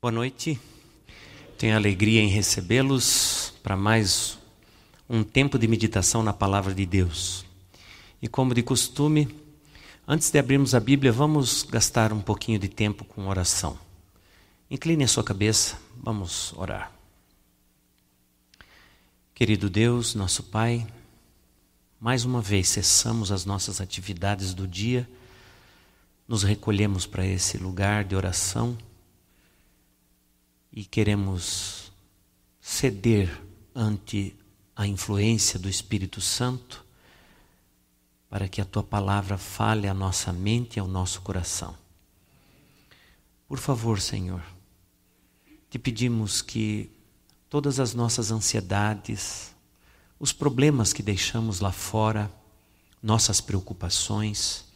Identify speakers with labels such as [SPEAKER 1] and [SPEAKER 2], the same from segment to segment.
[SPEAKER 1] Boa noite. Tenho alegria em recebê-los para mais um tempo de meditação na palavra de Deus. E como de costume, antes de abrirmos a Bíblia, vamos gastar um pouquinho de tempo com oração. Incline a sua cabeça, vamos orar. Querido Deus, nosso Pai, mais uma vez cessamos as nossas atividades do dia, nos recolhemos para esse lugar de oração e queremos ceder ante a influência do Espírito Santo para que a tua palavra fale à nossa mente e ao nosso coração. Por favor, Senhor, te pedimos que todas as nossas ansiedades, os problemas que deixamos lá fora, nossas preocupações,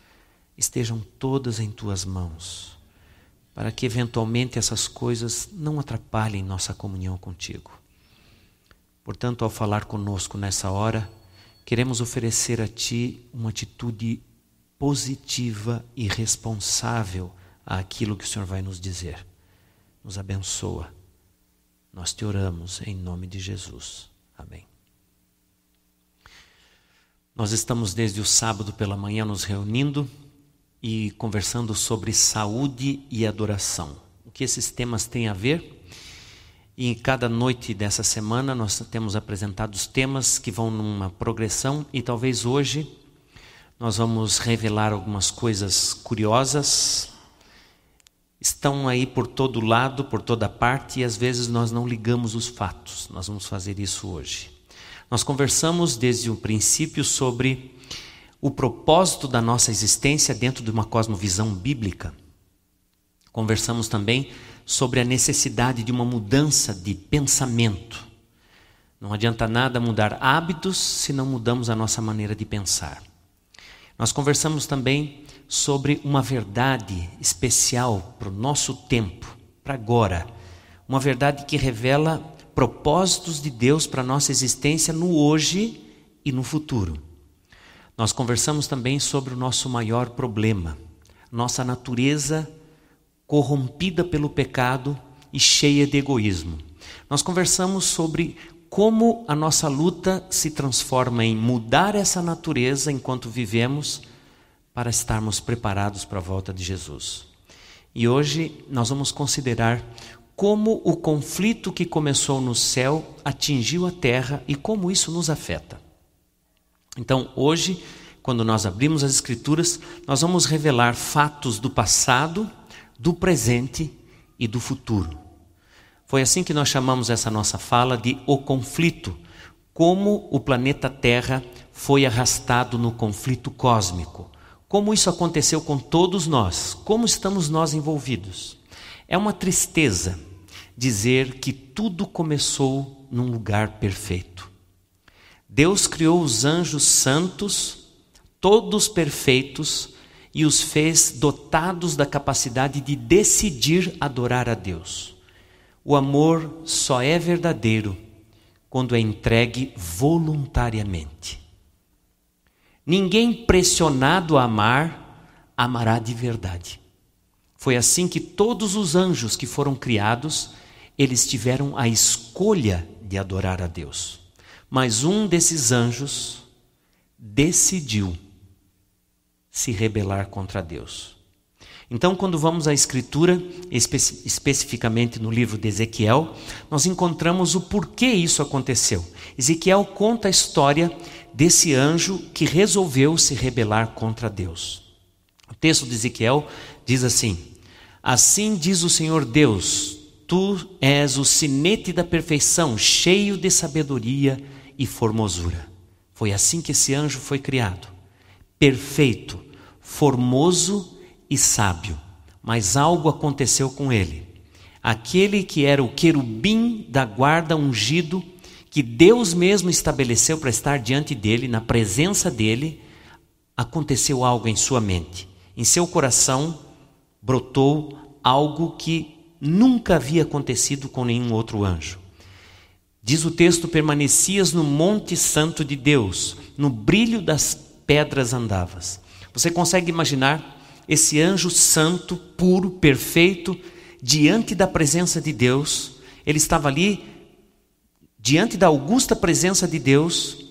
[SPEAKER 1] estejam todas em tuas mãos para que eventualmente essas coisas não atrapalhem nossa comunhão contigo. Portanto, ao falar conosco nessa hora, queremos oferecer a Ti uma atitude positiva e responsável àquilo que o Senhor vai nos dizer. Nos abençoa. Nós te oramos em nome de Jesus. Amém. Nós estamos desde o sábado pela manhã nos reunindo e conversando sobre saúde e adoração. O que esses temas têm a ver? E em cada noite dessa semana nós temos apresentado os temas que vão numa progressão e talvez hoje nós vamos revelar algumas coisas curiosas. Estão aí por todo lado, por toda parte e às vezes nós não ligamos os fatos. Nós vamos fazer isso hoje. Nós conversamos desde o princípio sobre o propósito da nossa existência dentro de uma cosmovisão bíblica. Conversamos também sobre a necessidade de uma mudança de pensamento. Não adianta nada mudar hábitos se não mudamos a nossa maneira de pensar. Nós conversamos também sobre uma verdade especial para o nosso tempo, para agora. Uma verdade que revela propósitos de Deus para a nossa existência no hoje e no futuro. Nós conversamos também sobre o nosso maior problema, nossa natureza corrompida pelo pecado e cheia de egoísmo. Nós conversamos sobre como a nossa luta se transforma em mudar essa natureza enquanto vivemos para estarmos preparados para a volta de Jesus. E hoje nós vamos considerar como o conflito que começou no céu atingiu a terra e como isso nos afeta. Então, hoje, quando nós abrimos as Escrituras, nós vamos revelar fatos do passado, do presente e do futuro. Foi assim que nós chamamos essa nossa fala de o conflito, como o planeta Terra foi arrastado no conflito cósmico. Como isso aconteceu com todos nós? Como estamos nós envolvidos? É uma tristeza dizer que tudo começou num lugar perfeito. Deus criou os anjos santos, todos perfeitos, e os fez dotados da capacidade de decidir adorar a Deus. O amor só é verdadeiro quando é entregue voluntariamente. Ninguém pressionado a amar, amará de verdade. Foi assim que todos os anjos que foram criados, eles tiveram a escolha de adorar a Deus. Mas um desses anjos decidiu se rebelar contra Deus. Então, quando vamos à Escritura, espe especificamente no livro de Ezequiel, nós encontramos o porquê isso aconteceu. Ezequiel conta a história desse anjo que resolveu se rebelar contra Deus. O texto de Ezequiel diz assim: Assim diz o Senhor Deus, tu és o sinete da perfeição, cheio de sabedoria e formosura. Foi assim que esse anjo foi criado. Perfeito, formoso e sábio. Mas algo aconteceu com ele. Aquele que era o querubim da guarda ungido, que Deus mesmo estabeleceu para estar diante dele, na presença dele, aconteceu algo em sua mente. Em seu coração brotou algo que nunca havia acontecido com nenhum outro anjo. Diz o texto: permanecias no Monte Santo de Deus, no brilho das pedras andavas. Você consegue imaginar esse anjo santo, puro, perfeito, diante da presença de Deus, ele estava ali diante da augusta presença de Deus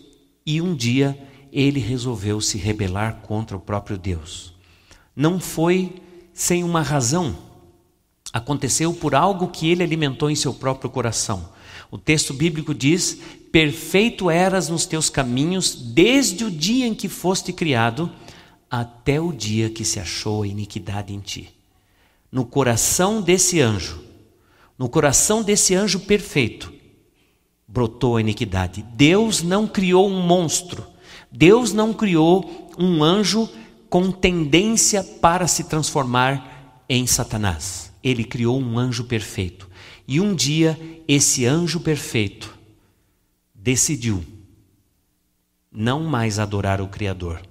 [SPEAKER 1] e um dia ele resolveu se rebelar contra o próprio Deus. Não foi sem uma razão. Aconteceu por algo que ele alimentou em seu próprio coração. O texto bíblico diz: Perfeito eras nos teus caminhos desde o dia em que foste criado, até o dia que se achou a iniquidade em ti. No coração desse anjo, no coração desse anjo perfeito, brotou a iniquidade. Deus não criou um monstro, Deus não criou um anjo com tendência para se transformar em Satanás. Ele criou um anjo perfeito. E um dia, esse anjo perfeito decidiu não mais adorar o Criador.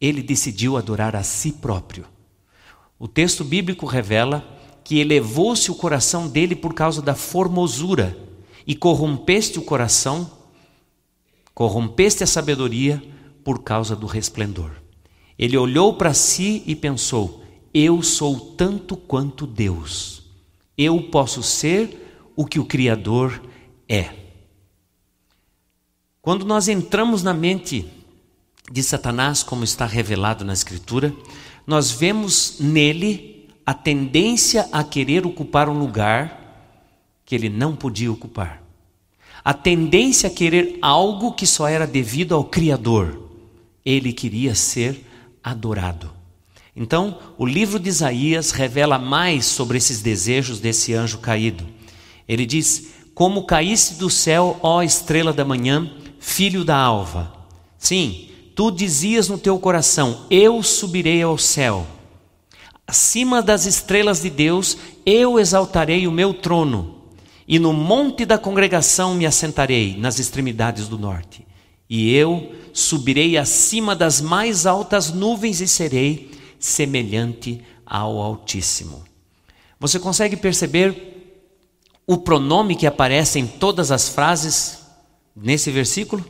[SPEAKER 1] Ele decidiu adorar a si próprio. O texto bíblico revela que elevou-se o coração dele por causa da formosura e corrompeste o coração, corrompeste a sabedoria por causa do resplendor. Ele olhou para si e pensou: Eu sou tanto quanto Deus. Eu posso ser o que o Criador é. Quando nós entramos na mente de Satanás, como está revelado na Escritura, nós vemos nele a tendência a querer ocupar um lugar que ele não podia ocupar. A tendência a querer algo que só era devido ao Criador. Ele queria ser adorado. Então, o livro de Isaías revela mais sobre esses desejos desse anjo caído. Ele diz: Como caísse do céu, ó estrela da manhã, filho da alva. Sim, tu dizias no teu coração: Eu subirei ao céu. Acima das estrelas de Deus, eu exaltarei o meu trono e no monte da congregação me assentarei, nas extremidades do norte. E eu subirei acima das mais altas nuvens e serei semelhante ao Altíssimo. Você consegue perceber o pronome que aparece em todas as frases nesse versículo?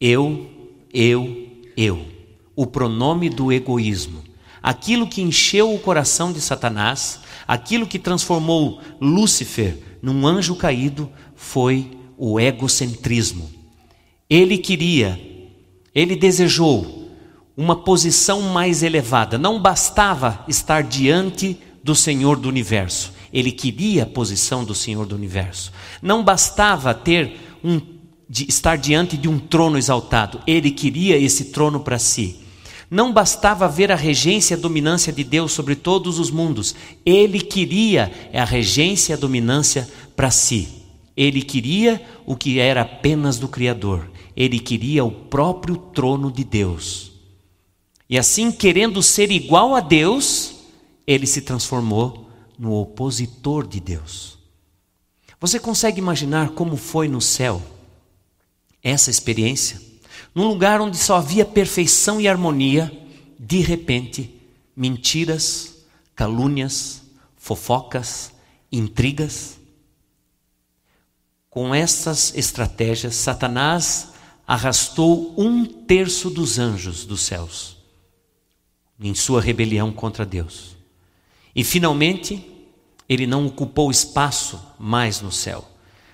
[SPEAKER 1] Eu, eu, eu. O pronome do egoísmo. Aquilo que encheu o coração de Satanás, aquilo que transformou Lúcifer num anjo caído foi o egocentrismo. Ele queria, ele desejou uma posição mais elevada. Não bastava estar diante do Senhor do universo. Ele queria a posição do Senhor do universo. Não bastava ter um estar diante de um trono exaltado. Ele queria esse trono para si. Não bastava ver a regência e a dominância de Deus sobre todos os mundos, ele queria a regência e a dominância para si. Ele queria o que era apenas do Criador, ele queria o próprio trono de Deus. E assim, querendo ser igual a Deus, ele se transformou no opositor de Deus. Você consegue imaginar como foi no céu essa experiência? num lugar onde só havia perfeição e harmonia, de repente, mentiras, calúnias, fofocas, intrigas. Com essas estratégias, Satanás arrastou um terço dos anjos dos céus em sua rebelião contra Deus. E finalmente, ele não ocupou espaço mais no céu.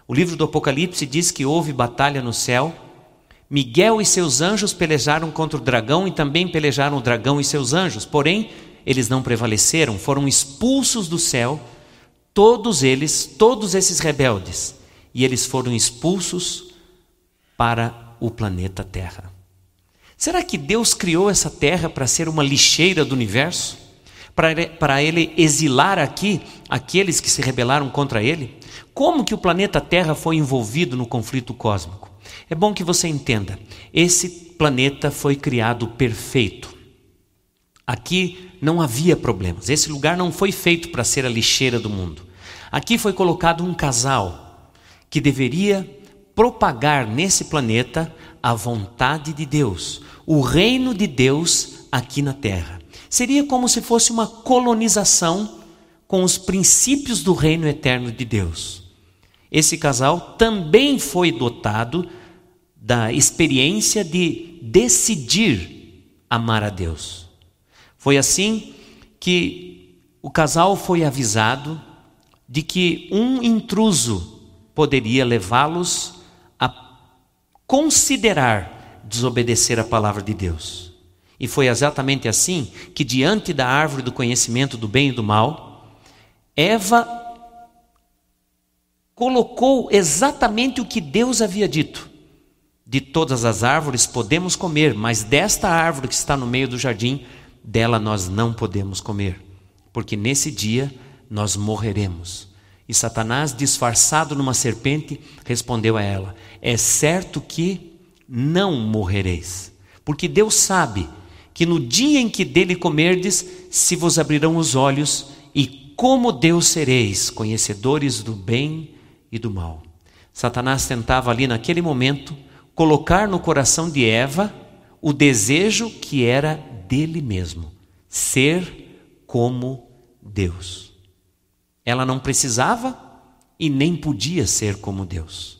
[SPEAKER 1] O livro do Apocalipse diz que houve batalha no céu Miguel e seus anjos pelejaram contra o dragão e também pelejaram o dragão e seus anjos, porém eles não prevaleceram, foram expulsos do céu, todos eles, todos esses rebeldes, e eles foram expulsos para o planeta Terra. Será que Deus criou essa terra para ser uma lixeira do universo? Para ele, para ele exilar aqui aqueles que se rebelaram contra ele? Como que o planeta Terra foi envolvido no conflito cósmico? É bom que você entenda: esse planeta foi criado perfeito. Aqui não havia problemas. Esse lugar não foi feito para ser a lixeira do mundo. Aqui foi colocado um casal que deveria propagar nesse planeta a vontade de Deus, o reino de Deus aqui na terra. Seria como se fosse uma colonização com os princípios do reino eterno de Deus. Esse casal também foi dotado da experiência de decidir amar a Deus. Foi assim que o casal foi avisado de que um intruso poderia levá-los considerar desobedecer a palavra de Deus. E foi exatamente assim que, diante da árvore do conhecimento do bem e do mal, Eva colocou exatamente o que Deus havia dito. De todas as árvores podemos comer, mas desta árvore que está no meio do jardim, dela nós não podemos comer, porque nesse dia nós morreremos. E Satanás, disfarçado numa serpente, respondeu a ela: É certo que não morrereis, porque Deus sabe que no dia em que dele comerdes, se vos abrirão os olhos, e como Deus sereis, conhecedores do bem e do mal. Satanás tentava ali naquele momento colocar no coração de Eva o desejo que era dele mesmo, ser como Deus. Ela não precisava e nem podia ser como Deus.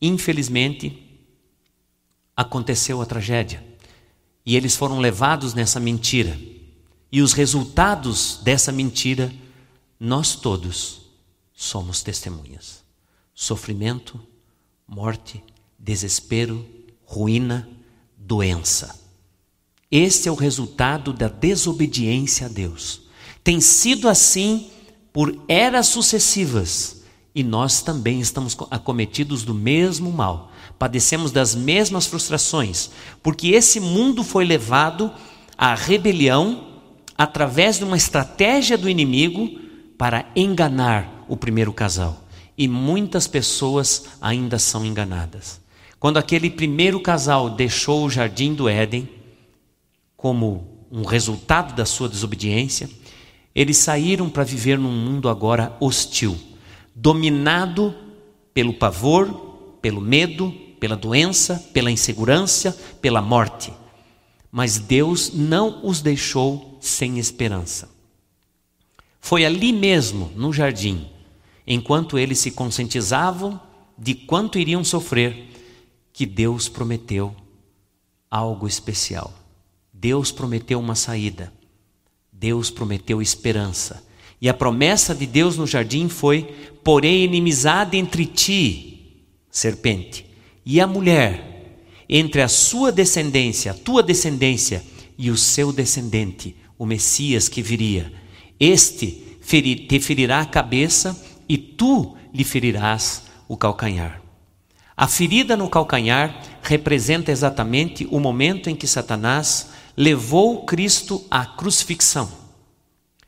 [SPEAKER 1] Infelizmente, aconteceu a tragédia e eles foram levados nessa mentira. E os resultados dessa mentira, nós todos somos testemunhas: sofrimento, morte, desespero, ruína, doença. Este é o resultado da desobediência a Deus. Tem sido assim por eras sucessivas e nós também estamos acometidos do mesmo mal, padecemos das mesmas frustrações, porque esse mundo foi levado à rebelião através de uma estratégia do inimigo para enganar o primeiro casal. E muitas pessoas ainda são enganadas. Quando aquele primeiro casal deixou o jardim do Éden, como um resultado da sua desobediência, eles saíram para viver num mundo agora hostil, dominado pelo pavor, pelo medo, pela doença, pela insegurança, pela morte. Mas Deus não os deixou sem esperança. Foi ali mesmo, no jardim, enquanto eles se conscientizavam de quanto iriam sofrer, que Deus prometeu algo especial. Deus prometeu uma saída. Deus prometeu esperança. E a promessa de Deus no jardim foi: porém inimizade entre ti, serpente, e a mulher, entre a sua descendência, a tua descendência e o seu descendente, o Messias que viria. Este te ferirá a cabeça e tu lhe ferirás o calcanhar. A ferida no calcanhar representa exatamente o momento em que Satanás levou Cristo à crucifixão.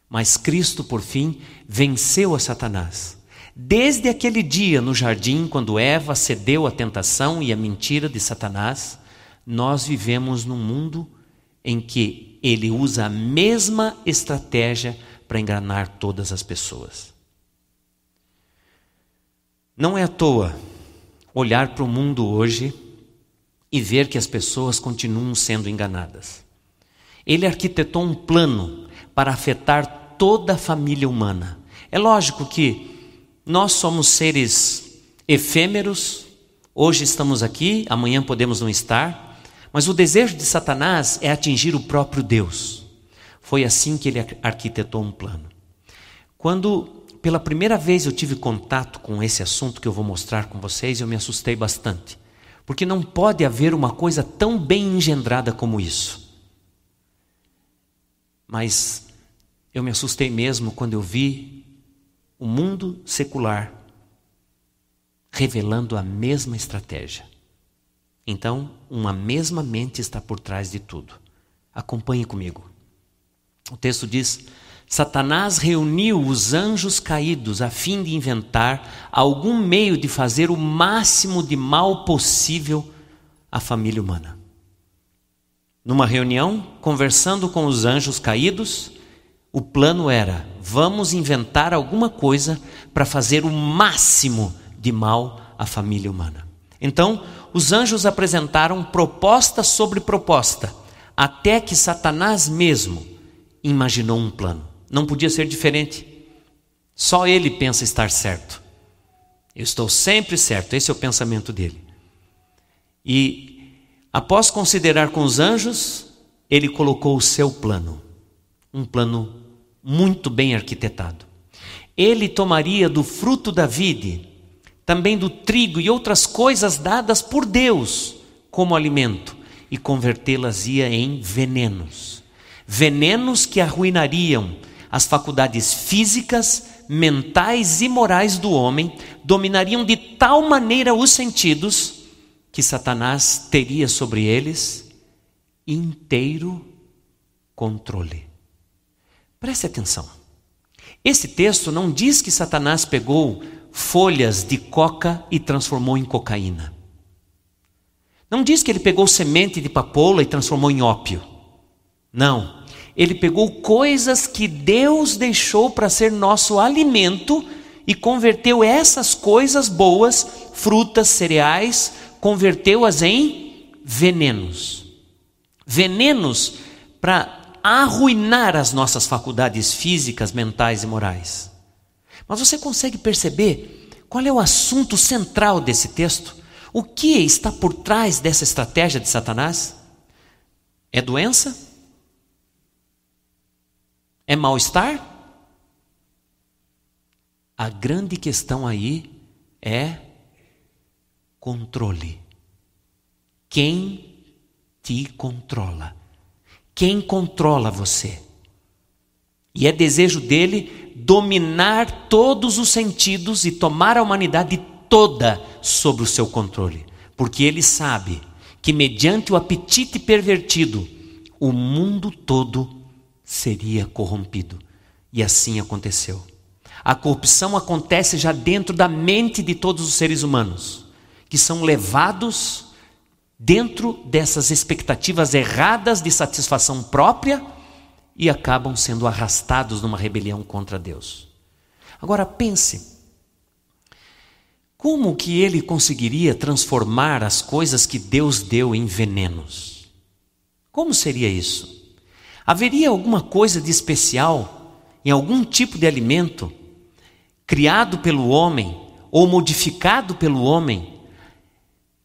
[SPEAKER 1] Mas Cristo, por fim, venceu a Satanás. Desde aquele dia no jardim, quando Eva cedeu à tentação e à mentira de Satanás, nós vivemos num mundo em que ele usa a mesma estratégia para enganar todas as pessoas. Não é à toa olhar para o mundo hoje e ver que as pessoas continuam sendo enganadas. Ele arquitetou um plano para afetar toda a família humana. É lógico que nós somos seres efêmeros, hoje estamos aqui, amanhã podemos não estar, mas o desejo de Satanás é atingir o próprio Deus. Foi assim que ele arquitetou um plano. Quando pela primeira vez eu tive contato com esse assunto que eu vou mostrar com vocês, eu me assustei bastante. Porque não pode haver uma coisa tão bem engendrada como isso. Mas eu me assustei mesmo quando eu vi o mundo secular revelando a mesma estratégia. Então, uma mesma mente está por trás de tudo. Acompanhe comigo. O texto diz: Satanás reuniu os anjos caídos a fim de inventar algum meio de fazer o máximo de mal possível à família humana. Numa reunião, conversando com os anjos caídos, o plano era: vamos inventar alguma coisa para fazer o máximo de mal à família humana. Então, os anjos apresentaram proposta sobre proposta, até que Satanás mesmo imaginou um plano. Não podia ser diferente. Só ele pensa estar certo. Eu estou sempre certo, esse é o pensamento dele. E após considerar com os anjos, ele colocou o seu plano, um plano muito bem arquitetado. Ele tomaria do fruto da vide, também do trigo e outras coisas dadas por Deus como alimento, e convertê-las ia em venenos. Venenos que arruinariam as faculdades físicas, mentais e morais do homem, dominariam de tal maneira os sentidos que Satanás teria sobre eles inteiro controle. Preste atenção. Esse texto não diz que Satanás pegou folhas de coca e transformou em cocaína. Não diz que ele pegou semente de papoula e transformou em ópio. Não. Ele pegou coisas que Deus deixou para ser nosso alimento e converteu essas coisas boas, frutas, cereais, converteu-as em venenos. Venenos para arruinar as nossas faculdades físicas, mentais e morais. Mas você consegue perceber qual é o assunto central desse texto? O que está por trás dessa estratégia de Satanás? É doença? É mal-estar? A grande questão aí é controle. Quem te controla? Quem controla você? E é desejo dele dominar todos os sentidos e tomar a humanidade toda sob o seu controle, porque ele sabe que, mediante o apetite pervertido, o mundo todo seria corrompido. E assim aconteceu. A corrupção acontece já dentro da mente de todos os seres humanos, que são levados dentro dessas expectativas erradas de satisfação própria e acabam sendo arrastados numa rebelião contra Deus. Agora pense, como que ele conseguiria transformar as coisas que Deus deu em venenos? Como seria isso? Haveria alguma coisa de especial em algum tipo de alimento criado pelo homem ou modificado pelo homem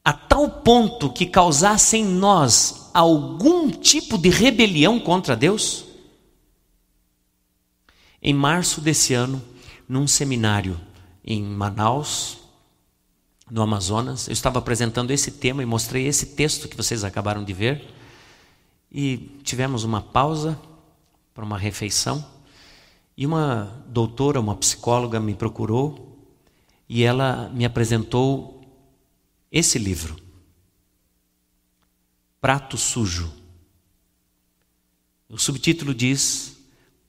[SPEAKER 1] a tal ponto que causasse em nós algum tipo de rebelião contra Deus? Em março desse ano, num seminário em Manaus, no Amazonas. Eu estava apresentando esse tema e mostrei esse texto que vocês acabaram de ver. E tivemos uma pausa para uma refeição. E uma doutora, uma psicóloga me procurou e ela me apresentou esse livro. Prato Sujo. O subtítulo diz: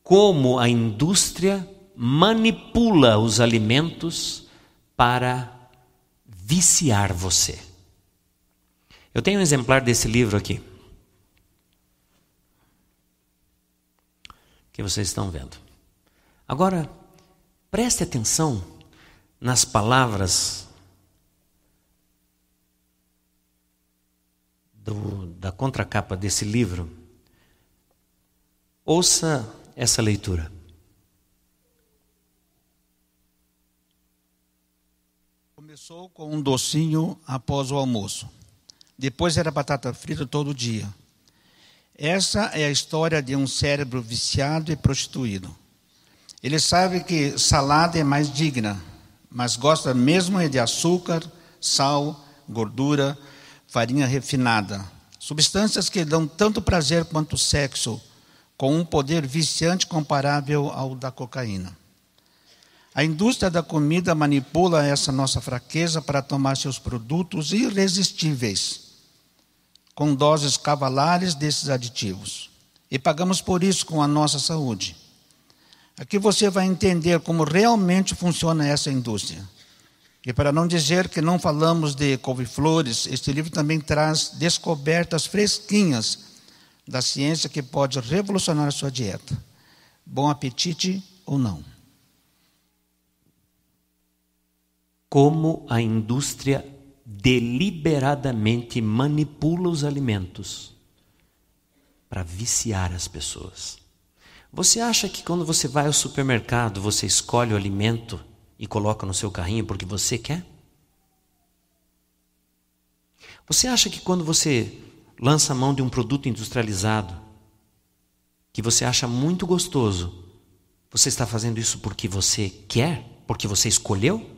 [SPEAKER 1] Como a indústria manipula os alimentos para viciar você. Eu tenho um exemplar desse livro aqui. Que vocês estão vendo. Agora, preste atenção nas palavras do, da contracapa desse livro. Ouça essa leitura.
[SPEAKER 2] Começou com um docinho após o almoço. Depois era batata frita todo dia. Essa é a história de um cérebro viciado e prostituído. Ele sabe que salada é mais digna, mas gosta mesmo é de açúcar, sal, gordura, farinha refinada. Substâncias que dão tanto prazer quanto sexo, com um poder viciante comparável ao da cocaína. A indústria da comida manipula essa nossa fraqueza para tomar seus produtos irresistíveis, com doses cavalares desses aditivos. E pagamos por isso com a nossa saúde. Aqui você vai entender como realmente funciona essa indústria. E para não dizer que não falamos de couve-flores, este livro também traz descobertas fresquinhas da ciência que pode revolucionar a sua dieta. Bom apetite ou não.
[SPEAKER 1] como a indústria deliberadamente manipula os alimentos para viciar as pessoas. Você acha que quando você vai ao supermercado, você escolhe o alimento e coloca no seu carrinho porque você quer? Você acha que quando você lança a mão de um produto industrializado, que você acha muito gostoso, Você está fazendo isso porque você quer? Porque você escolheu?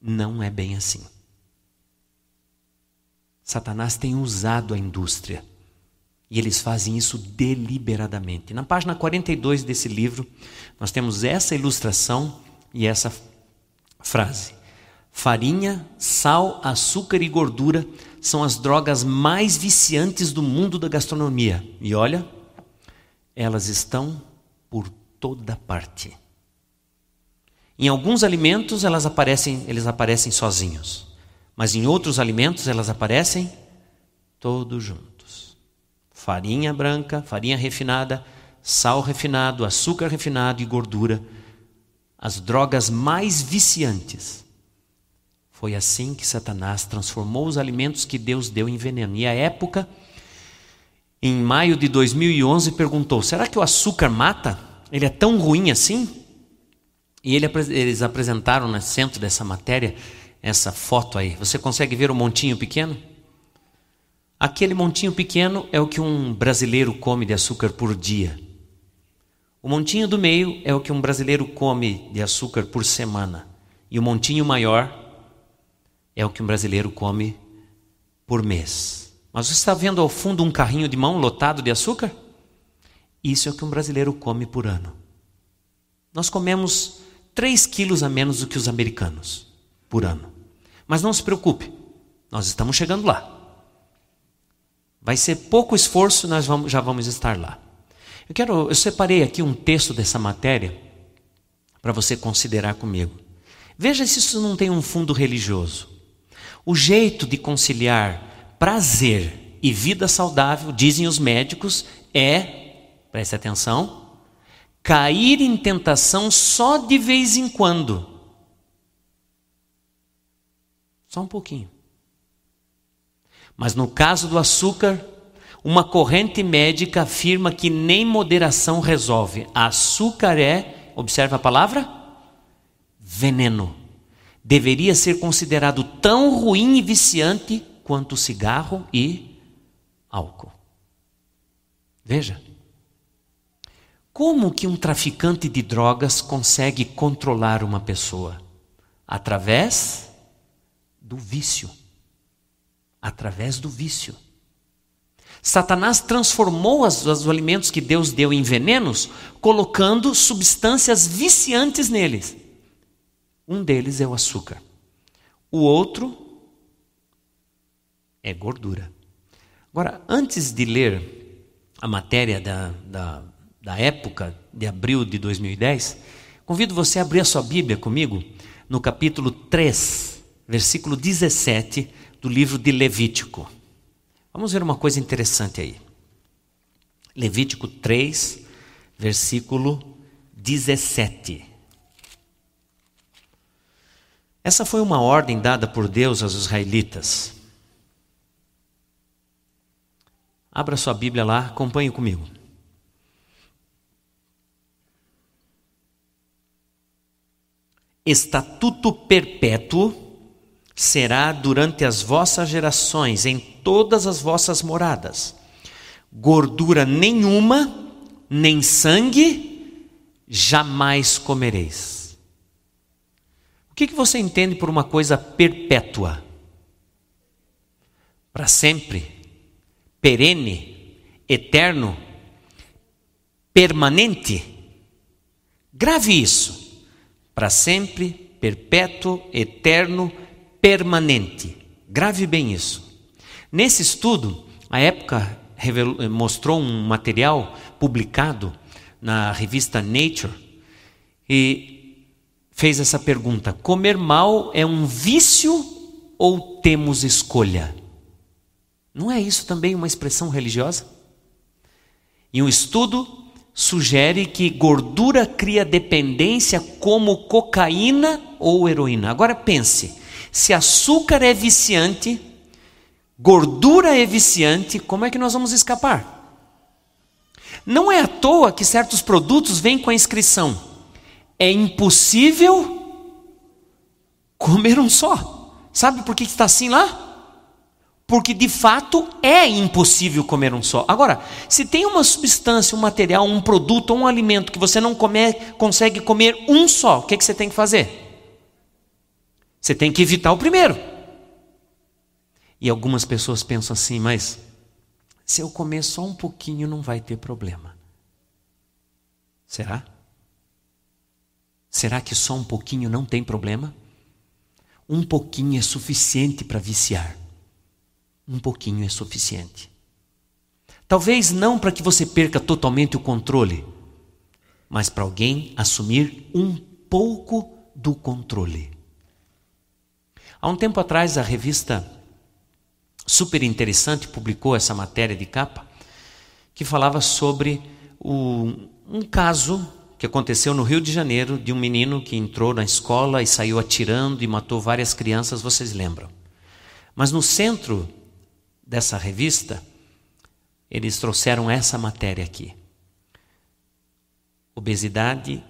[SPEAKER 1] Não é bem assim. Satanás tem usado a indústria e eles fazem isso deliberadamente. Na página 42 desse livro, nós temos essa ilustração e essa frase: Farinha, sal, açúcar e gordura são as drogas mais viciantes do mundo da gastronomia. E olha, elas estão por toda parte. Em alguns alimentos elas aparecem, eles aparecem sozinhos, mas em outros alimentos elas aparecem todos juntos. Farinha branca, farinha refinada, sal refinado, açúcar refinado e gordura, as drogas mais viciantes. Foi assim que Satanás transformou os alimentos que Deus deu em veneno. E a época em maio de 2011, perguntou: será que o açúcar mata? Ele é tão ruim assim? E ele, eles apresentaram no centro dessa matéria essa foto aí. Você consegue ver o montinho pequeno? Aquele montinho pequeno é o que um brasileiro come de açúcar por dia. O montinho do meio é o que um brasileiro come de açúcar por semana. E o montinho maior é o que um brasileiro come por mês. Mas você está vendo ao fundo um carrinho de mão lotado de açúcar? Isso é o que um brasileiro come por ano. Nós comemos 3 quilos a menos do que os americanos por ano. Mas não se preocupe, nós estamos chegando lá. Vai ser pouco esforço, nós vamos, já vamos estar lá. Eu quero, eu separei aqui um texto dessa matéria para você considerar comigo. Veja se isso não tem um fundo religioso. O jeito de conciliar prazer e vida saudável, dizem os médicos, é, preste atenção, cair em tentação só de vez em quando. Só um pouquinho. Mas no caso do açúcar, uma corrente médica afirma que nem moderação resolve. Açúcar é, observa a palavra? Veneno. Deveria ser considerado tão ruim e viciante quanto cigarro e álcool. Veja. Como que um traficante de drogas consegue controlar uma pessoa? Através do vício. Através do vício. Satanás transformou os, os alimentos que Deus deu em venenos, colocando substâncias viciantes neles. Um deles é o açúcar. O outro é gordura. Agora, antes de ler a matéria da, da, da época de abril de 2010, convido você a abrir a sua Bíblia comigo no capítulo 3, versículo 17 do livro de Levítico. Vamos ver uma coisa interessante aí. Levítico 3, versículo 17. Essa foi uma ordem dada por Deus aos israelitas. Abra sua Bíblia lá, acompanhe comigo. Estatuto perpétuo será durante as vossas gerações, em todas as vossas moradas. Gordura nenhuma, nem sangue, jamais comereis. O que, que você entende por uma coisa perpétua? Para sempre perene, eterno, permanente. Grave isso. Para sempre, perpétuo, eterno, permanente. Grave bem isso. Nesse estudo, a época revelou, mostrou um material publicado na revista Nature e fez essa pergunta: comer mal é um vício ou temos escolha? Não é isso também uma expressão religiosa? E um estudo sugere que gordura cria dependência como cocaína ou heroína. Agora pense: se açúcar é viciante, gordura é viciante, como é que nós vamos escapar? Não é à toa que certos produtos vêm com a inscrição: é impossível comer um só. Sabe por que está assim lá? Porque de fato é impossível comer um só. Agora, se tem uma substância, um material, um produto, um alimento que você não come, consegue comer um só, o que, é que você tem que fazer? Você tem que evitar o primeiro. E algumas pessoas pensam assim, mas se eu comer só um pouquinho não vai ter problema. Será? Será que só um pouquinho não tem problema? Um pouquinho é suficiente para viciar um pouquinho é suficiente. Talvez não para que você perca totalmente o controle, mas para alguém assumir um pouco do controle. Há um tempo atrás, a revista Super Interessante publicou essa matéria de capa que falava sobre o, um caso que aconteceu no Rio de Janeiro de um menino que entrou na escola e saiu atirando e matou várias crianças, vocês lembram? Mas no centro dessa revista, eles trouxeram essa matéria aqui. Obesidade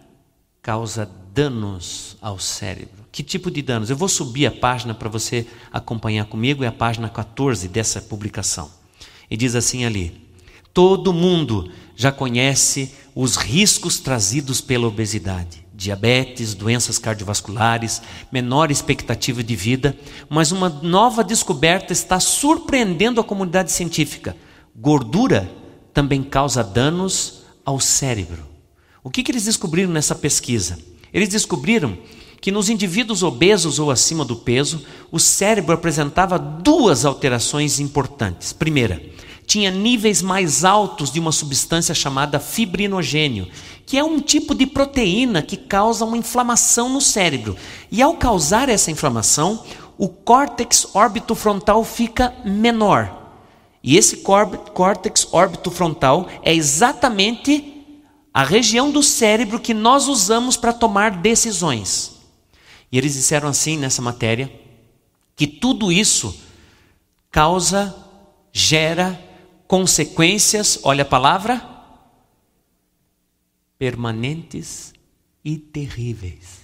[SPEAKER 1] causa danos ao cérebro. Que tipo de danos? Eu vou subir a página para você acompanhar comigo, é a página 14 dessa publicação. E diz assim ali: Todo mundo já conhece os riscos trazidos pela obesidade diabetes, doenças cardiovasculares, menor expectativa de vida, mas uma nova descoberta está surpreendendo a comunidade científica. Gordura também causa danos ao cérebro. O que, que eles descobriram nessa pesquisa? Eles descobriram que nos indivíduos obesos ou acima do peso, o cérebro apresentava duas alterações importantes. Primeira, tinha níveis mais altos de uma substância chamada fibrinogênio, que é um tipo de proteína que causa uma inflamação no cérebro. E ao causar essa inflamação, o córtex orbitofrontal fica menor. E esse córtex orbitofrontal é exatamente a região do cérebro que nós usamos para tomar decisões. E eles disseram assim nessa matéria que tudo isso causa, gera consequências, olha a palavra, permanentes e terríveis.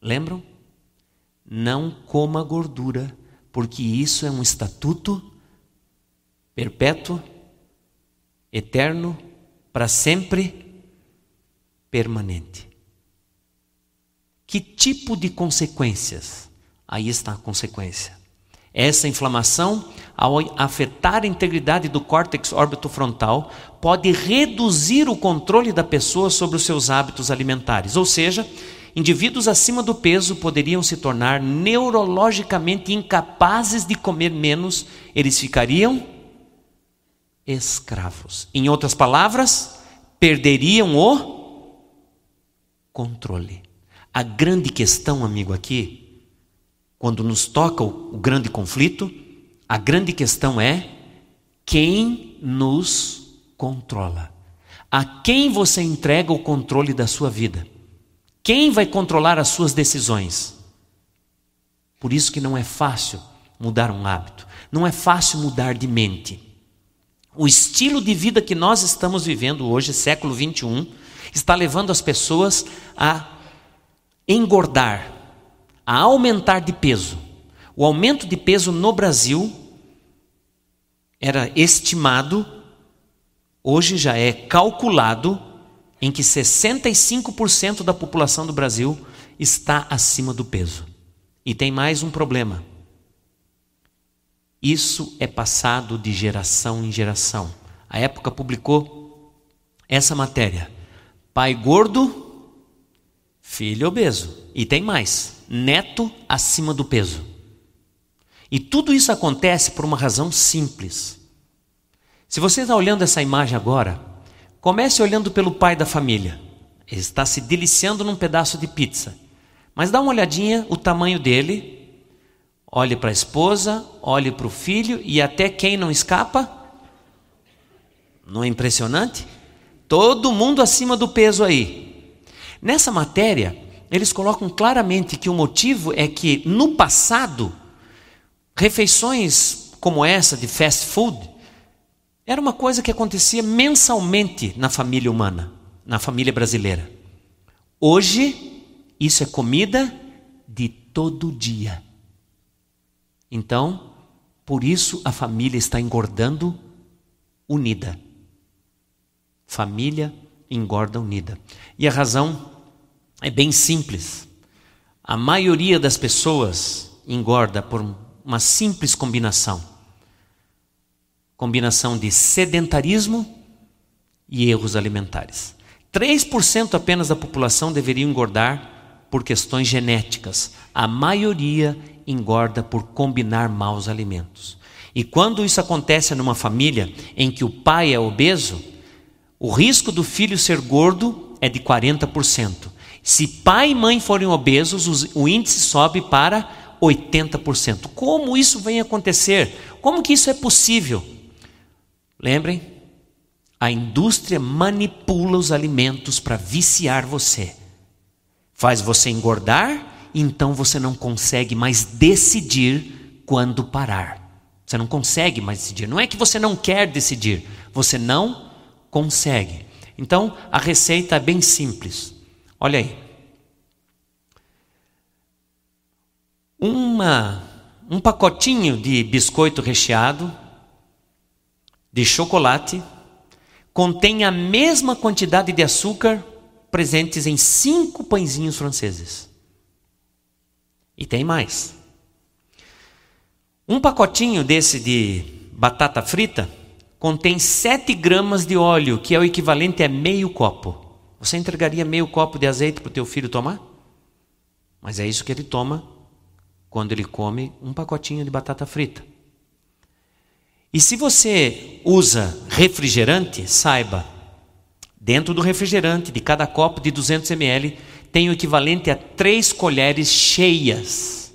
[SPEAKER 1] Lembram? Não coma gordura, porque isso é um estatuto perpétuo, eterno, para sempre, permanente. Que tipo de consequências? Aí está a consequência. Essa inflamação, ao afetar a integridade do córtex orbitofrontal, pode reduzir o controle da pessoa sobre os seus hábitos alimentares. Ou seja, indivíduos acima do peso poderiam se tornar neurologicamente incapazes de comer menos, eles ficariam escravos. Em outras palavras, perderiam o controle. A grande questão, amigo, aqui quando nos toca o, o grande conflito, a grande questão é quem nos controla. A quem você entrega o controle da sua vida? Quem vai controlar as suas decisões? Por isso que não é fácil mudar um hábito, não é fácil mudar de mente. O estilo de vida que nós estamos vivendo hoje, século 21, está levando as pessoas a engordar, a aumentar de peso. O aumento de peso no Brasil era estimado, hoje já é calculado, em que 65% da população do Brasil está acima do peso. E tem mais um problema. Isso é passado de geração em geração. A época publicou essa matéria. Pai gordo, filho obeso. E tem mais neto acima do peso. E tudo isso acontece por uma razão simples. Se você está olhando essa imagem agora, comece olhando pelo pai da família. Ele está se deliciando num pedaço de pizza. Mas dá uma olhadinha o tamanho dele. Olhe para a esposa, olhe para o filho e até quem não escapa. Não é impressionante? Todo mundo acima do peso aí. Nessa matéria, eles colocam claramente que o motivo é que no passado, refeições como essa de fast food era uma coisa que acontecia mensalmente na família humana, na família brasileira. Hoje, isso é comida de todo dia. Então, Por isso a família está engordando unida. Família engorda unida. E a razão é bem simples. A maioria das pessoas engorda por uma simples combinação combinação de sedentarismo e erros alimentares. 3% apenas da população deveria engordar por questões genéticas. A maioria engorda por combinar maus alimentos. E quando isso acontece numa família em que o pai é obeso, o risco do filho ser gordo é de 40%. Se pai e mãe forem obesos, o índice sobe para 80%. Como isso vem acontecer? Como que isso é possível? Lembrem, a indústria manipula os alimentos para viciar você. Faz você engordar, então você não consegue mais decidir quando parar. Você não consegue mais decidir. Não é que você não quer decidir, você não consegue. Então, a receita é bem simples. Olha aí. Uma, um pacotinho de biscoito recheado de chocolate contém a mesma quantidade de açúcar presentes em cinco pãezinhos franceses. E tem mais. Um pacotinho desse de batata frita contém 7 gramas de óleo, que é o equivalente a meio copo. Você entregaria meio copo de azeite para o teu filho tomar? Mas é isso que ele toma quando ele come um pacotinho de batata frita. E se você usa refrigerante, saiba, dentro do refrigerante, de cada copo de 200 ml, tem o equivalente a três colheres cheias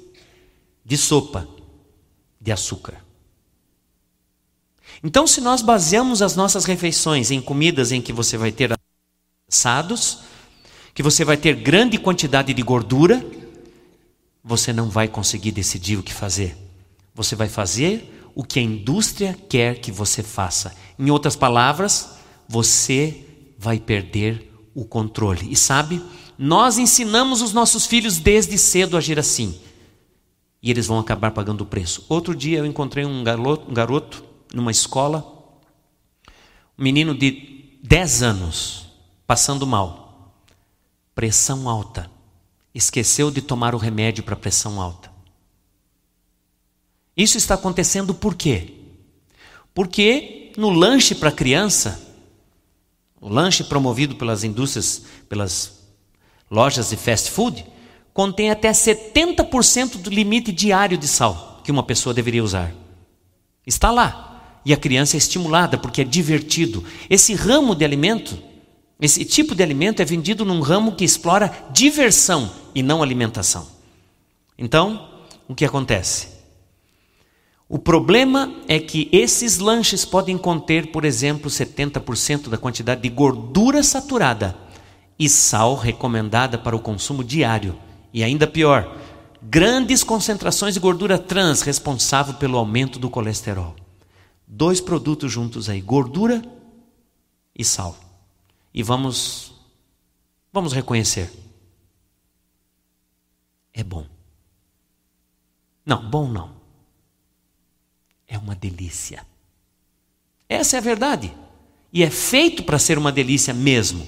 [SPEAKER 1] de sopa de açúcar. Então, se nós baseamos as nossas refeições em comidas em que você vai ter assados, que você vai ter grande quantidade de gordura, você não vai conseguir decidir o que fazer. Você vai fazer o que a indústria quer que você faça. Em outras palavras, você vai perder o controle. E sabe, nós ensinamos os nossos filhos desde cedo a agir assim. E eles vão acabar pagando o preço. Outro dia eu encontrei um garoto, um garoto numa escola, um menino de 10 anos, passando mal, pressão alta, esqueceu de tomar o remédio para pressão alta. Isso está acontecendo por quê? Porque no lanche para criança, o lanche promovido pelas indústrias, pelas lojas de fast food, contém até 70% do limite diário de sal que uma pessoa deveria usar. Está lá e a criança é estimulada porque é divertido. Esse ramo de alimento, esse tipo de alimento é vendido num ramo que explora diversão e não alimentação. Então, o que acontece? O problema é que esses lanches podem conter, por exemplo, 70% da quantidade de gordura saturada e sal recomendada para o consumo diário. E ainda pior, grandes concentrações de gordura trans responsável pelo aumento do colesterol dois produtos juntos aí, gordura e sal. E vamos vamos reconhecer. É bom. Não, bom não. É uma delícia. Essa é a verdade. E é feito para ser uma delícia mesmo.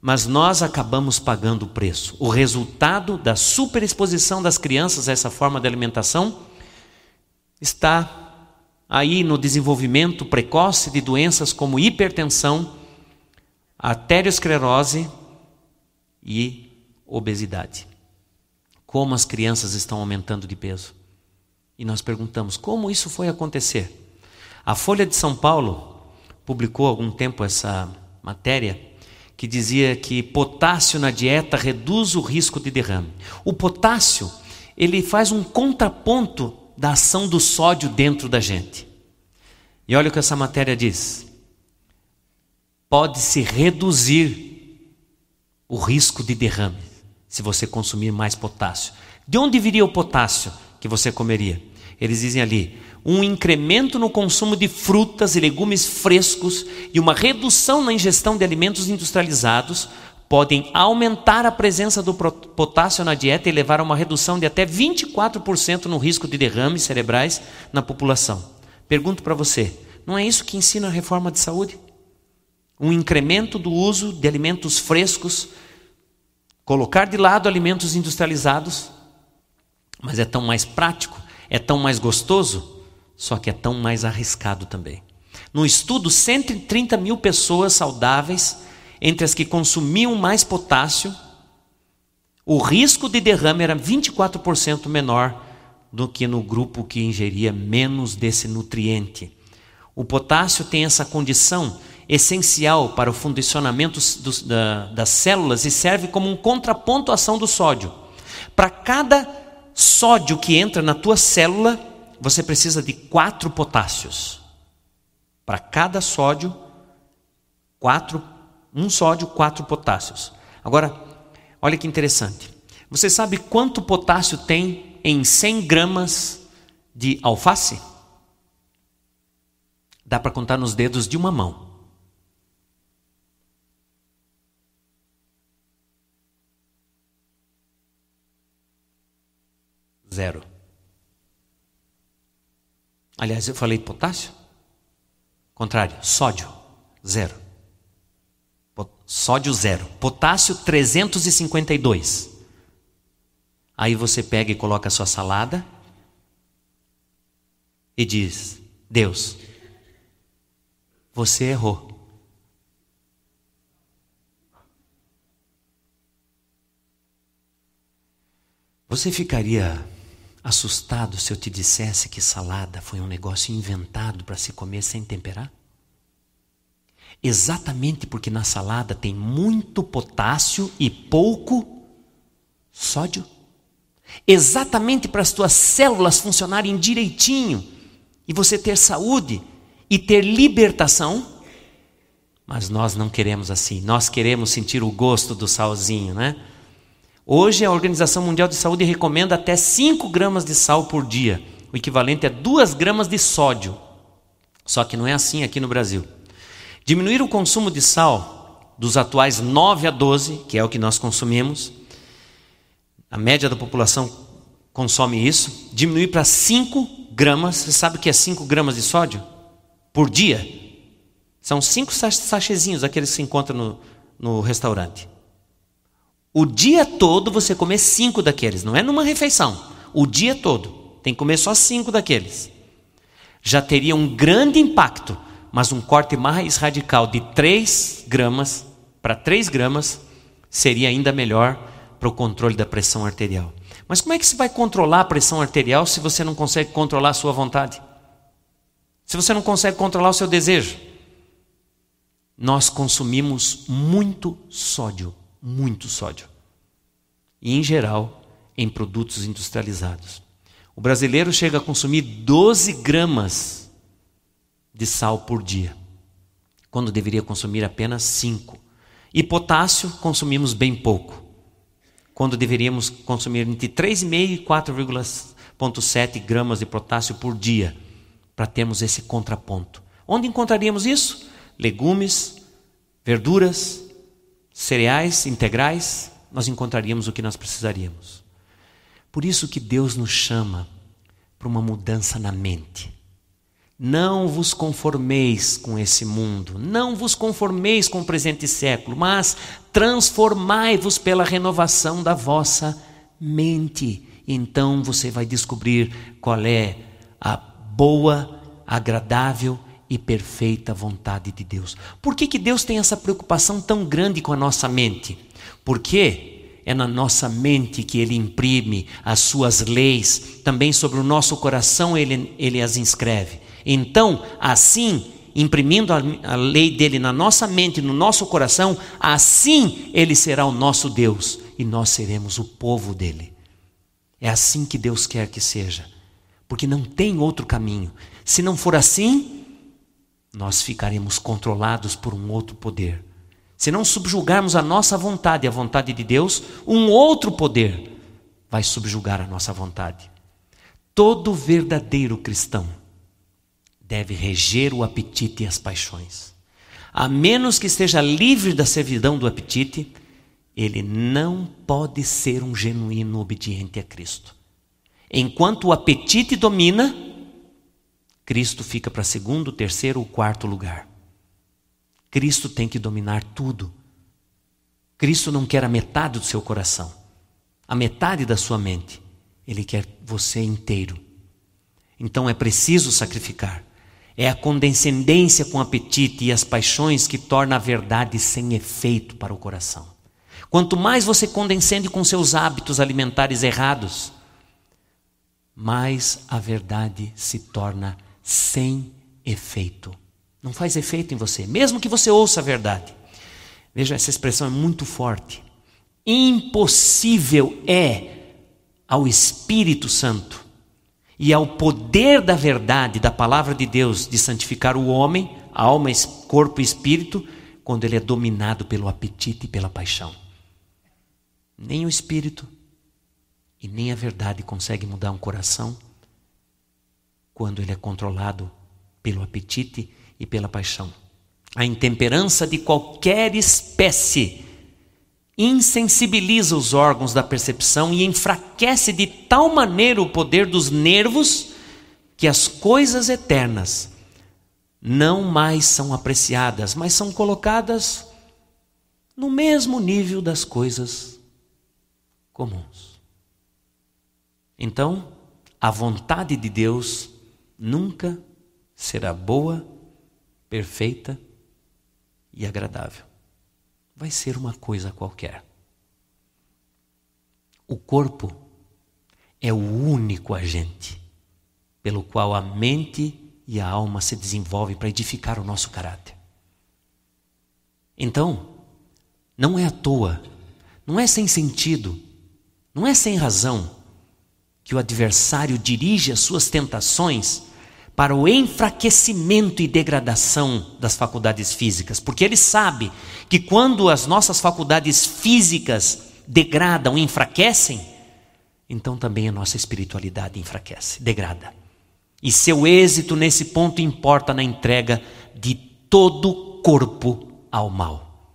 [SPEAKER 1] Mas nós acabamos pagando o preço. O resultado da superexposição das crianças a essa forma de alimentação está aí no desenvolvimento precoce de doenças como hipertensão, arteriosclerose e obesidade. Como as crianças estão aumentando de peso. E nós perguntamos como isso foi acontecer. A Folha de São Paulo publicou há algum tempo essa matéria que dizia que potássio na dieta reduz o risco de derrame. O potássio, ele faz um contraponto da ação do sódio dentro da gente. E olha o que essa matéria diz: pode-se reduzir o risco de derrame se você consumir mais potássio. De onde viria o potássio que você comeria? Eles dizem ali: um incremento no consumo de frutas e legumes frescos e uma redução na ingestão de alimentos industrializados podem aumentar a presença do potássio na dieta e levar a uma redução de até 24% no risco de derrames cerebrais na população. Pergunto para você: não é isso que ensina a reforma de saúde? Um incremento do uso de alimentos frescos, colocar de lado alimentos industrializados, mas é tão mais prático, é tão mais gostoso, só que é tão mais arriscado também. No estudo, 130 mil pessoas saudáveis entre as que consumiam mais potássio, o risco de derrame era 24% menor do que no grupo que ingeria menos desse nutriente. O potássio tem essa condição essencial para o funcionamento dos, da, das células e serve como um contraponto à ação do sódio. Para cada sódio que entra na tua célula, você precisa de quatro potássios. Para cada sódio, quatro um sódio, quatro potássios. Agora, olha que interessante. Você sabe quanto potássio tem em 100 gramas de alface? Dá para contar nos dedos de uma mão. Zero. Aliás, eu falei potássio? Contrário, sódio, zero. Sódio zero. Potássio 352. Aí você pega e coloca a sua salada e diz: Deus, você errou. Você ficaria assustado se eu te dissesse que salada foi um negócio inventado para se comer sem temperar? Exatamente porque na salada tem muito potássio e pouco sódio. Exatamente para as tuas células funcionarem direitinho e você ter saúde e ter libertação. Mas nós não queremos assim. Nós queremos sentir o gosto do salzinho, né? Hoje a Organização Mundial de Saúde recomenda até 5 gramas de sal por dia, o equivalente a 2 gramas de sódio. Só que não é assim aqui no Brasil. Diminuir o consumo de sal dos atuais 9 a 12, que é o que nós consumimos, a média da população consome isso, diminuir para 5 gramas, você sabe o que é 5 gramas de sódio? Por dia. São 5 sachezinhos, aqueles que se encontram no, no restaurante. O dia todo você comer 5 daqueles, não é numa refeição. O dia todo. Tem que comer só 5 daqueles. Já teria um grande impacto mas um corte mais radical de 3 gramas para 3 gramas seria ainda melhor para o controle da pressão arterial. Mas como é que você vai controlar a pressão arterial se você não consegue controlar a sua vontade? Se você não consegue controlar o seu desejo? Nós consumimos muito sódio, muito sódio. E em geral, em produtos industrializados. O brasileiro chega a consumir 12 gramas de sal por dia, quando deveria consumir apenas 5. E potássio consumimos bem pouco, quando deveríamos consumir entre 3,5 e 4,7 gramas de potássio por dia, para termos esse contraponto. Onde encontraríamos isso? Legumes, verduras, cereais integrais, nós encontraríamos o que nós precisaríamos. Por isso que Deus nos chama para uma mudança na mente. Não vos conformeis com esse mundo, não vos conformeis com o presente século, mas transformai-vos pela renovação da vossa mente. Então você vai descobrir qual é a boa, agradável e perfeita vontade de Deus. Por que, que Deus tem essa preocupação tão grande com a nossa mente? Porque é na nossa mente que Ele imprime as suas leis, também sobre o nosso coração Ele, ele as inscreve. Então, assim, imprimindo a, lei dele na nossa mente, no nosso coração, assim ele será o nosso Deus e nós seremos o povo dele. É assim que Deus quer que seja, porque não tem outro caminho. Se não for assim, nós ficaremos controlados por um outro poder. Se não subjugarmos a nossa vontade e a vontade de Deus, um outro poder vai subjugar a nossa vontade. Todo verdadeiro cristão deve reger o apetite e as paixões. A menos que esteja livre da servidão do apetite, ele não pode ser um genuíno obediente a Cristo. Enquanto o apetite domina, Cristo fica para segundo, terceiro ou quarto lugar. Cristo tem que dominar tudo. Cristo não quer a metade do seu coração, a metade da sua mente. Ele quer você inteiro. Então é preciso sacrificar. É a condescendência com o apetite e as paixões que torna a verdade sem efeito para o coração. Quanto mais você condescende com seus hábitos alimentares errados, mais a verdade se torna sem efeito. Não faz efeito em você, mesmo que você ouça a verdade. Veja, essa expressão é muito forte. Impossível é ao Espírito Santo e ao poder da verdade, da palavra de Deus, de santificar o homem, alma, corpo e espírito, quando ele é dominado pelo apetite e pela paixão. Nem o espírito e nem a verdade consegue mudar um coração quando ele é controlado pelo apetite e pela paixão. A intemperança de qualquer espécie insensibiliza os órgãos da percepção e enfraquece de tal maneira o poder dos nervos que as coisas eternas não mais são apreciadas, mas são colocadas no mesmo nível das coisas comuns. Então, a vontade de Deus nunca será boa, perfeita e agradável. Vai ser uma coisa qualquer. O corpo é o único agente pelo qual a mente e a alma se desenvolvem para edificar o nosso caráter. Então, não é à toa, não é sem sentido, não é sem razão que o adversário dirige as suas tentações para o enfraquecimento e degradação das faculdades físicas, porque ele sabe que quando as nossas faculdades físicas degradam enfraquecem, então também a nossa espiritualidade enfraquece, degrada. E seu êxito nesse ponto importa na entrega de todo o corpo ao mal.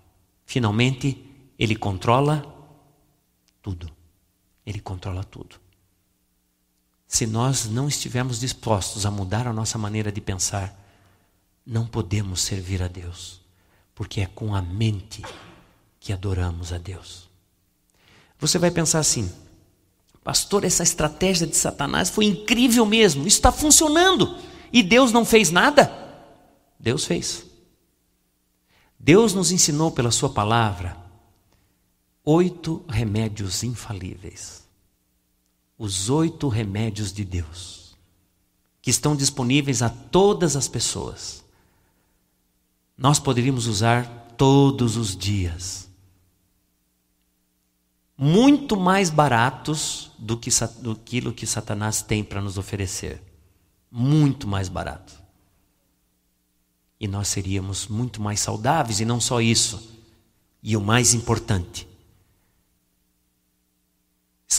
[SPEAKER 1] Finalmente, ele controla tudo. Ele controla tudo. Se nós não estivermos dispostos a mudar a nossa maneira de pensar, não podemos servir a Deus, porque é com a mente que adoramos a Deus. Você vai pensar assim, pastor, essa estratégia de Satanás foi incrível mesmo, isso está funcionando, e Deus não fez nada? Deus fez. Deus nos ensinou pela Sua palavra oito remédios infalíveis os oito remédios de Deus, que estão disponíveis a todas as pessoas. Nós poderíamos usar todos os dias. Muito mais baratos do que do aquilo que Satanás tem para nos oferecer. Muito mais barato. E nós seríamos muito mais saudáveis, e não só isso. E o mais importante,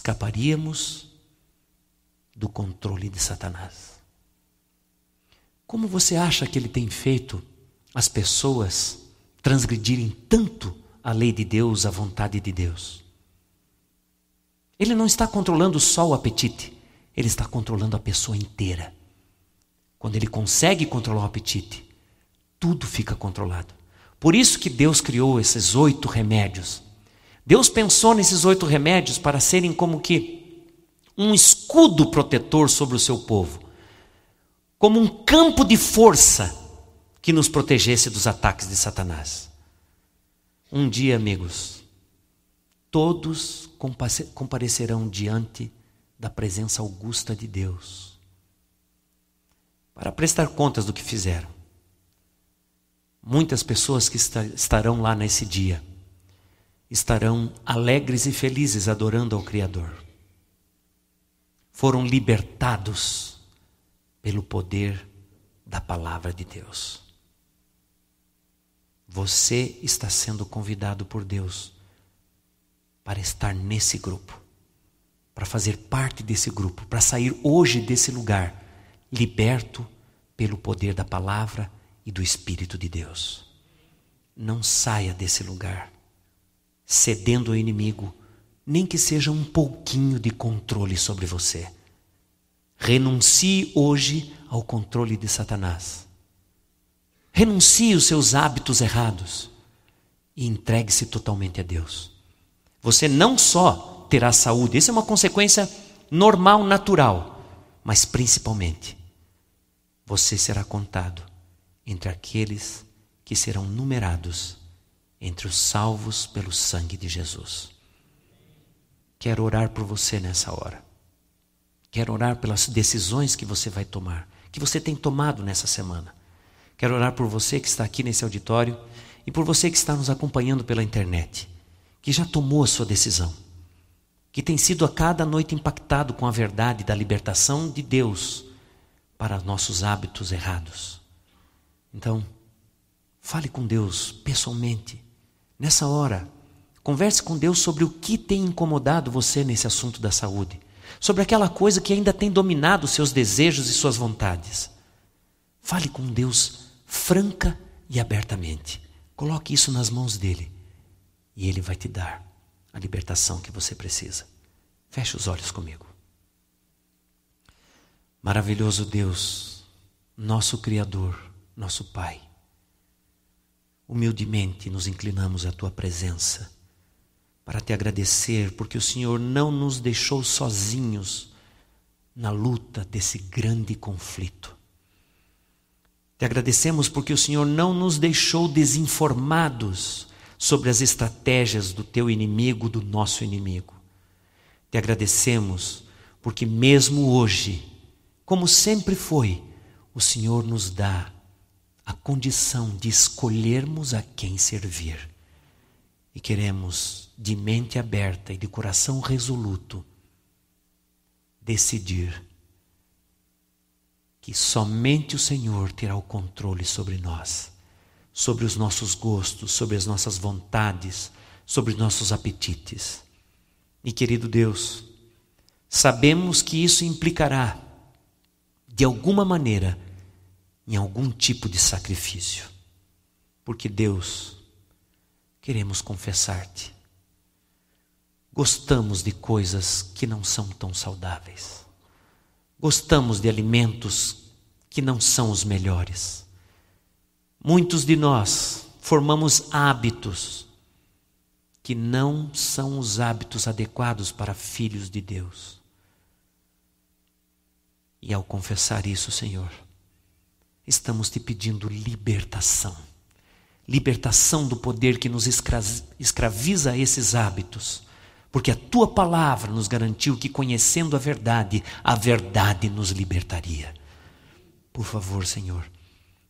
[SPEAKER 1] escaparíamos do controle de Satanás. Como você acha que ele tem feito as pessoas transgredirem tanto a lei de Deus, a vontade de Deus? Ele não está controlando só o apetite, ele está controlando a pessoa inteira. Quando ele consegue controlar o apetite, tudo fica controlado. Por isso que Deus criou esses oito remédios. Deus pensou nesses oito remédios para serem como que um escudo protetor sobre o seu povo, como um campo de força que nos protegesse dos ataques de Satanás. Um dia, amigos, todos comparecerão diante da presença augusta de Deus para prestar contas do que fizeram. Muitas pessoas que estarão lá nesse dia estarão alegres e felizes adorando ao Criador foram libertados pelo poder da palavra de Deus. Você está sendo convidado por Deus para estar nesse grupo, para fazer parte desse grupo, para sair hoje desse lugar liberto pelo poder da palavra e do Espírito de Deus. Não saia desse lugar cedendo ao inimigo, nem que seja um pouquinho de controle sobre você. Renuncie hoje ao controle de Satanás. Renuncie os seus hábitos errados e entregue-se totalmente a Deus. Você não só terá saúde, isso é uma consequência normal, natural, mas principalmente, você será contado entre aqueles que serão numerados entre os salvos pelo sangue de Jesus. Quero orar por você nessa hora. Quero orar pelas decisões que você vai tomar, que você tem tomado nessa semana. Quero orar por você que está aqui nesse auditório e por você que está nos acompanhando pela internet, que já tomou a sua decisão, que tem sido a cada noite impactado com a verdade da libertação de Deus para nossos hábitos errados. Então, fale com Deus pessoalmente, nessa hora. Converse com Deus sobre o que tem incomodado você nesse assunto da saúde sobre aquela coisa que ainda tem dominado seus desejos e suas vontades. Fale com Deus franca e abertamente. Coloque isso nas mãos dele e ele vai te dar a libertação que você precisa. Feche os olhos comigo. Maravilhoso Deus, nosso Criador, nosso Pai. Humildemente nos inclinamos à tua presença para te agradecer, porque o Senhor não nos deixou sozinhos na luta desse grande conflito. Te agradecemos porque o Senhor não nos deixou desinformados sobre as estratégias do teu inimigo, do nosso inimigo. Te agradecemos porque, mesmo hoje, como sempre foi, o Senhor nos dá a condição de escolhermos a quem servir. E queremos de mente aberta e de coração resoluto, decidir que somente o Senhor terá o controle sobre nós, sobre os nossos gostos, sobre as nossas vontades, sobre os nossos apetites. E querido Deus, sabemos que isso implicará, de alguma maneira, em algum tipo de sacrifício. Porque Deus, queremos confessar-te Gostamos de coisas que não são tão saudáveis. Gostamos de alimentos que não são os melhores. Muitos de nós formamos hábitos que não são os hábitos adequados para filhos de Deus. E ao confessar isso, Senhor, estamos te pedindo libertação. Libertação do poder que nos escraviza a esses hábitos porque a tua palavra nos garantiu que, conhecendo a verdade, a verdade nos libertaria. Por favor, Senhor,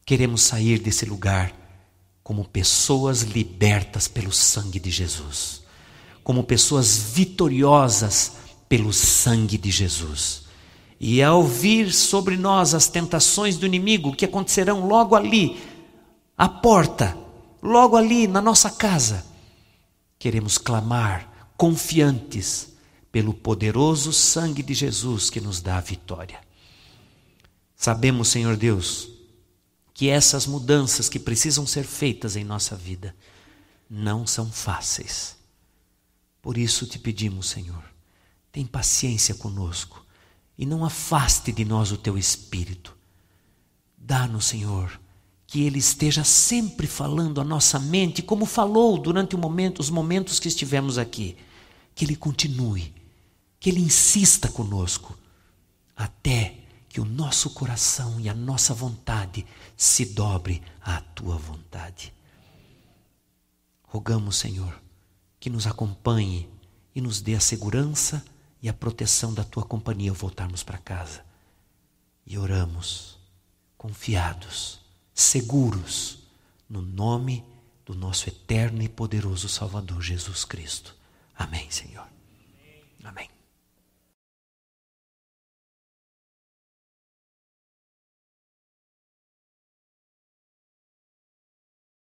[SPEAKER 1] queremos sair desse lugar como pessoas libertas pelo sangue de Jesus, como pessoas vitoriosas pelo sangue de Jesus. E ao vir sobre nós as tentações do inimigo que acontecerão logo ali, à porta, logo ali na nossa casa, queremos clamar confiantes pelo poderoso sangue de Jesus que nos dá a vitória. Sabemos, Senhor Deus, que essas mudanças que precisam ser feitas em nossa vida não são fáceis. Por isso te pedimos, Senhor, tem paciência conosco e não afaste de nós o teu espírito. Dá-nos, Senhor, que Ele esteja sempre falando à nossa mente, como falou durante momento, os momentos que estivemos aqui. Que Ele continue, que Ele insista conosco, até que o nosso coração e a nossa vontade se dobre à Tua vontade. Rogamos, Senhor, que nos acompanhe e nos dê a segurança e a proteção da Tua companhia ao voltarmos para casa. E oramos, confiados seguros no nome do nosso eterno e poderoso Salvador Jesus Cristo. Amém, Senhor. Amém.